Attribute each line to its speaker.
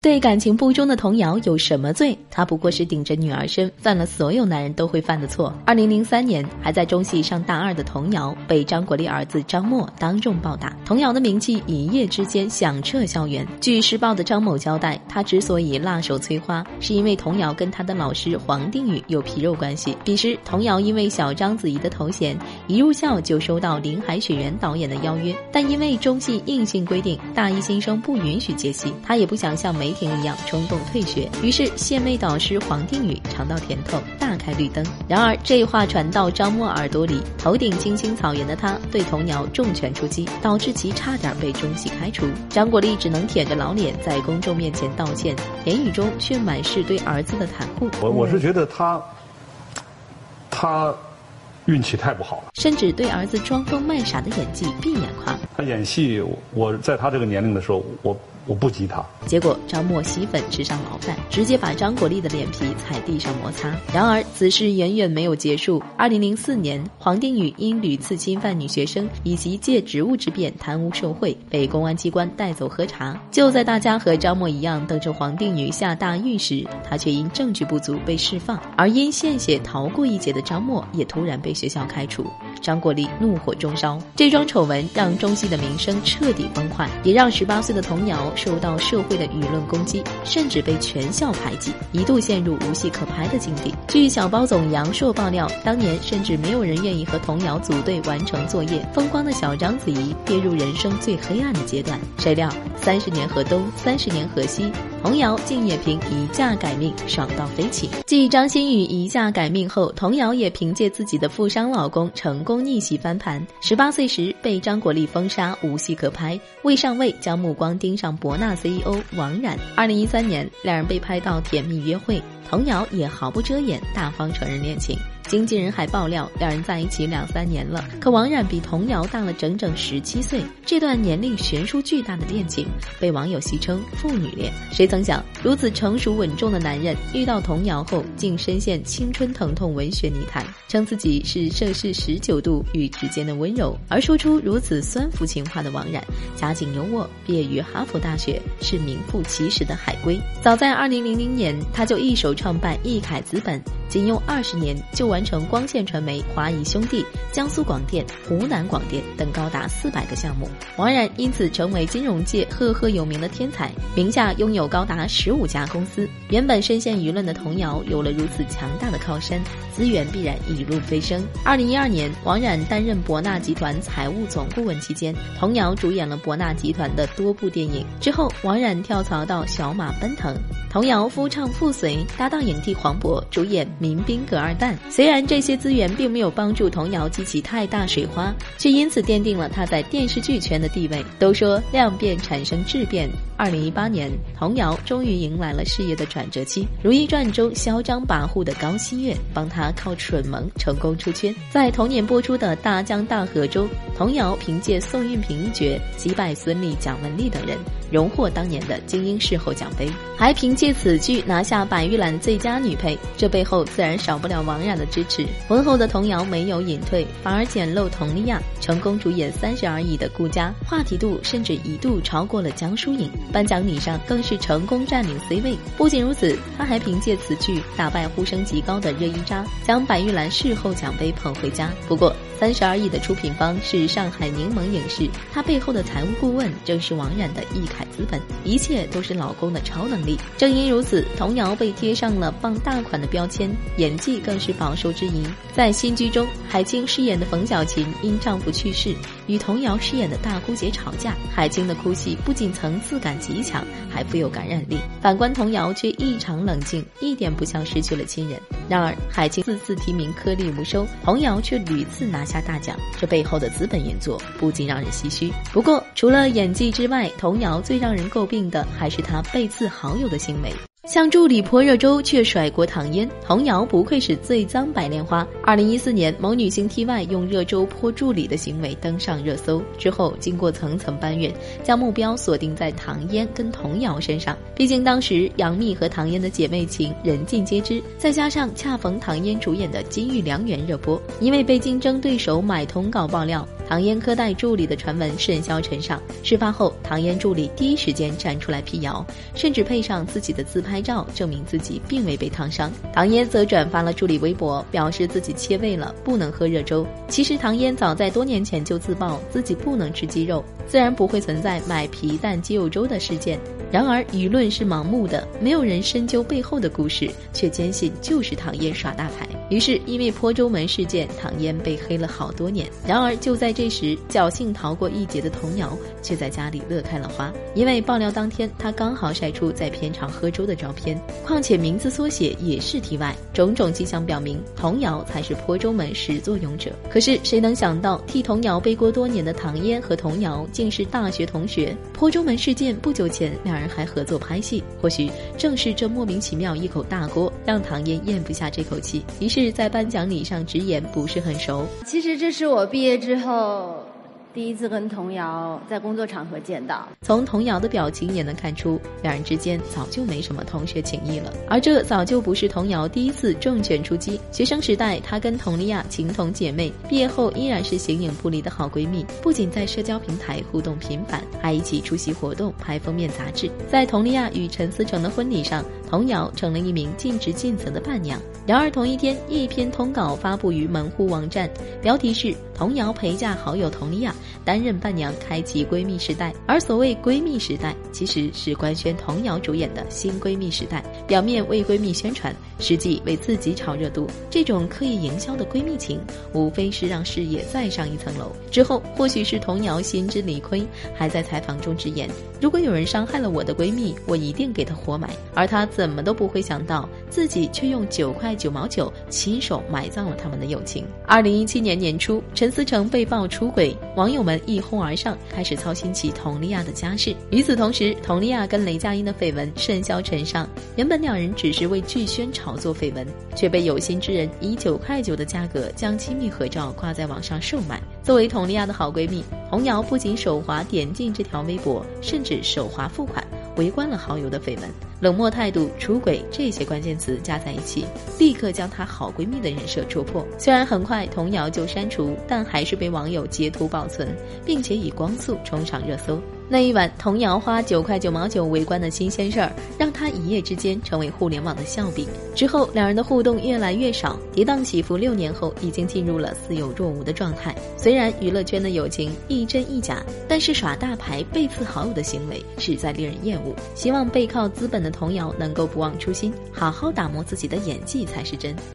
Speaker 1: 对感情不忠的童瑶有什么罪？她不过是顶着女儿身，犯了所有男人都会犯的错。二零零三年，还在中戏上大二的童瑶被张国立儿子张默当众暴打，童瑶的名气一夜之间响彻校园。据《时报》的张某交代，他之所以辣手摧花，是因为童瑶跟他的老师黄定宇有皮肉关系。彼时，童瑶因为小章子怡的头衔，一入校就收到林海雪原导演的邀约，但因为中戏硬性规定大一新生不允许接戏，他也不想像梅婷一样冲动退学，于是献媚导师黄定宇尝到甜头，大开绿灯。然而这话传到张默耳朵里，头顶青青草原的他对童谣重拳出击，导致其差点被中戏开除。张国立只能舔着老脸在公众面前道歉，言语中却满是对儿子的袒护。
Speaker 2: 我我是觉得他，他运气太不好了，
Speaker 1: 甚至对儿子装疯卖傻的演技闭眼夸。
Speaker 2: 他演戏，我在他这个年龄的时候，我。我不及他，
Speaker 1: 结果张默吸粉吃上牢饭，直接把张国立的脸皮踩地上摩擦。然而此事远远没有结束。二零零四年，黄定宇因屡次侵犯女学生以及借职务之便贪污受贿，被公安机关带走喝茶。就在大家和张默一样等着黄定宇下大狱时，他却因证据不足被释放。而因献血逃过一劫的张默，也突然被学校开除。张国立怒火中烧，这桩丑闻让中戏的名声彻底崩坏，也让十八岁的童瑶受到社会的舆论攻击，甚至被全校排挤，一度陷入无戏可拍的境地。据小包总杨烁爆料，当年甚至没有人愿意和童瑶组队完成作业。风光的小章子怡跌入人生最黑暗的阶段，谁料三十年河东，三十年河西。童瑶竟也凭一嫁改命爽到飞起。继张馨予一嫁改命后，童瑶也凭借自己的富商老公成功逆袭翻盘。十八岁时被张国立封杀，无戏可拍，未上位将目光盯上博纳 CEO 王冉。二零一三年，两人被拍到甜蜜约会，童瑶也毫不遮掩，大方承认恋情。经纪人还爆料，两人在一起两三年了，可王冉比童瑶大了整整十七岁。这段年龄悬殊巨大的恋情，被网友戏称“父女恋”。谁曾想，如此成熟稳重的男人，遇到童瑶后，竟深陷青春疼痛文学泥潭，称自己是涉世十九度与之间的温柔。而说出如此酸腐情话的王冉，家境优渥，毕业于哈佛大学，是名副其实的海归。早在二零零零年，他就一手创办易凯资本。仅用二十年就完成光线传媒、华谊兄弟、江苏广电、湖南广电等高达四百个项目，王冉因此成为金融界赫赫有名的天才，名下拥有高达十五家公司。原本深陷舆论的童瑶有了如此强大的靠山，资源必然一路飞升。二零一二年，王冉担任博纳集团财务总顾问期间，童瑶主演了博纳集团的多部电影。之后，王冉跳槽到小马奔腾，童瑶夫唱妇随，搭档影帝黄渤主演。民兵葛二蛋，虽然这些资源并没有帮助童瑶激起太大水花，却因此奠定了他在电视剧圈的地位。都说量变产生质变，二零一八年，童瑶终于迎来了事业的转折期。《如懿传》中嚣张跋扈的高希月，帮他靠蠢萌成功出圈。在同年播出的《大江大河》中，童瑶凭借宋运平一角击败孙俪、蒋雯丽等人，荣获当年的金鹰视后奖杯，还凭借此剧拿下白玉兰最佳女配。这背后。自然少不了王冉的支持。婚后的童瑶没有隐退，反而捡漏佟丽娅，成功主演《三十而已》的顾家，话题度甚至一度超过了江疏影。颁奖礼上更是成功占领 C 位。不仅如此，她还凭借此剧打败呼声极高的热依扎，将白玉兰事后奖杯捧回家。不过，《三十而已》的出品方是上海柠檬影视，她背后的财务顾问正是王冉的易凯资本，一切都是老公的超能力。正因如此，童瑶被贴上了傍大款的标签，演技更是饱受质疑。在新剧中，海清饰演的冯小琴因丈夫去世，与童瑶饰演的大姑姐吵架，海清的哭戏不仅层次感极强，还富有感染力。反观童瑶却异常冷静，一点不像失去了亲人。然而，海清四次提名颗粒无收，童瑶却屡次拿。下大奖，这背后的资本运作不禁让人唏嘘。不过，除了演技之外，童瑶最让人诟病的还是她背刺好友的行为。向助理泼热粥却甩锅唐嫣，童瑶不愧是最脏白莲花。二零一四年，某女星 T Y 用热粥泼助理的行为登上热搜之后，经过层层搬运，将目标锁定在唐嫣跟童瑶身上。毕竟当时杨幂和唐嫣的姐妹情人尽皆知，再加上恰逢唐嫣主演的《金玉良缘》热播，因为被竞争对手买通告爆料。唐嫣科代助理的传闻甚嚣尘上。事发后，唐嫣助理第一时间站出来辟谣，甚至配上自己的自拍照，证明自己并未被烫伤。唐嫣则转发了助理微博，表示自己切胃了，不能喝热粥。其实，唐嫣早在多年前就自曝自己不能吃鸡肉，自然不会存在买皮蛋鸡肉粥的事件。然而，舆论是盲目的，没有人深究背后的故事，却坚信就是唐嫣耍大牌。于是，因为坡州门事件，唐嫣被黑了好多年。然而，就在这时，侥幸逃过一劫的童谣却在家里乐开了花，因为爆料当天，他刚好晒出在片场喝粥的照片。况且名字缩写也是题外，种种迹象表明，童谣才是坡州门始作俑者。可是，谁能想到，替童谣背锅多年的唐嫣和童谣竟是大学同学？坡州门事件不久前，两。人还合作拍戏，或许正是这莫名其妙一口大锅，让唐嫣咽不下这口气，于是，在颁奖礼上直言不是很熟。
Speaker 3: 其实这是我毕业之后。第一次跟童瑶在工作场合见到，
Speaker 1: 从童瑶的表情也能看出，两人之间早就没什么同学情谊了。而这早就不是童瑶第一次重拳出击。学生时代，她跟佟丽娅情同姐妹；毕业后，依然是形影不离的好闺蜜。不仅在社交平台互动频繁，还一起出席活动、拍封面杂志。在佟丽娅与陈思诚的婚礼上，童瑶成了一名尽职尽责的伴娘。然而同一天，一篇通稿发布于门户网站，标题是“童谣陪嫁好友佟丽娅”。担任伴娘，开启闺蜜时代。而所谓闺蜜时代，其实是官宣童谣主演的新闺蜜时代。表面为闺蜜宣传，实际为自己炒热度。这种刻意营销的闺蜜情，无非是让事业再上一层楼。之后，或许是童谣心知理亏，还在采访中直言：“如果有人伤害了我的闺蜜，我一定给她活埋。”而她怎么都不会想到，自己却用九块九毛九亲手埋葬了他们的友情。二零一七年年初，陈思诚被曝出轨，网友们。一哄而上，开始操心起佟丽娅的家事。与此同时，佟丽娅跟雷佳音的绯闻甚嚣尘上。原本两人只是为剧宣炒作绯闻，却被有心之人以九块九的价格将亲密合照挂在网上售卖。作为佟丽娅的好闺蜜，洪瑶不仅手滑点进这条微博，甚至手滑付款。围观了好友的绯闻，冷漠态度、出轨这些关键词加在一起，立刻将她好闺蜜的人设戳破。虽然很快童谣就删除，但还是被网友截图保存，并且以光速冲上热搜。那一晚，童谣花九块九毛九围观的新鲜事儿，让他一夜之间成为互联网的笑柄。之后，两人的互动越来越少，跌宕起伏。六年后，已经进入了似有若无的状态。虽然娱乐圈的友情亦真亦假，但是耍大牌、背刺好友的行为实在令人厌恶。希望背靠资本的童谣能够不忘初心，好好打磨自己的演技才是真。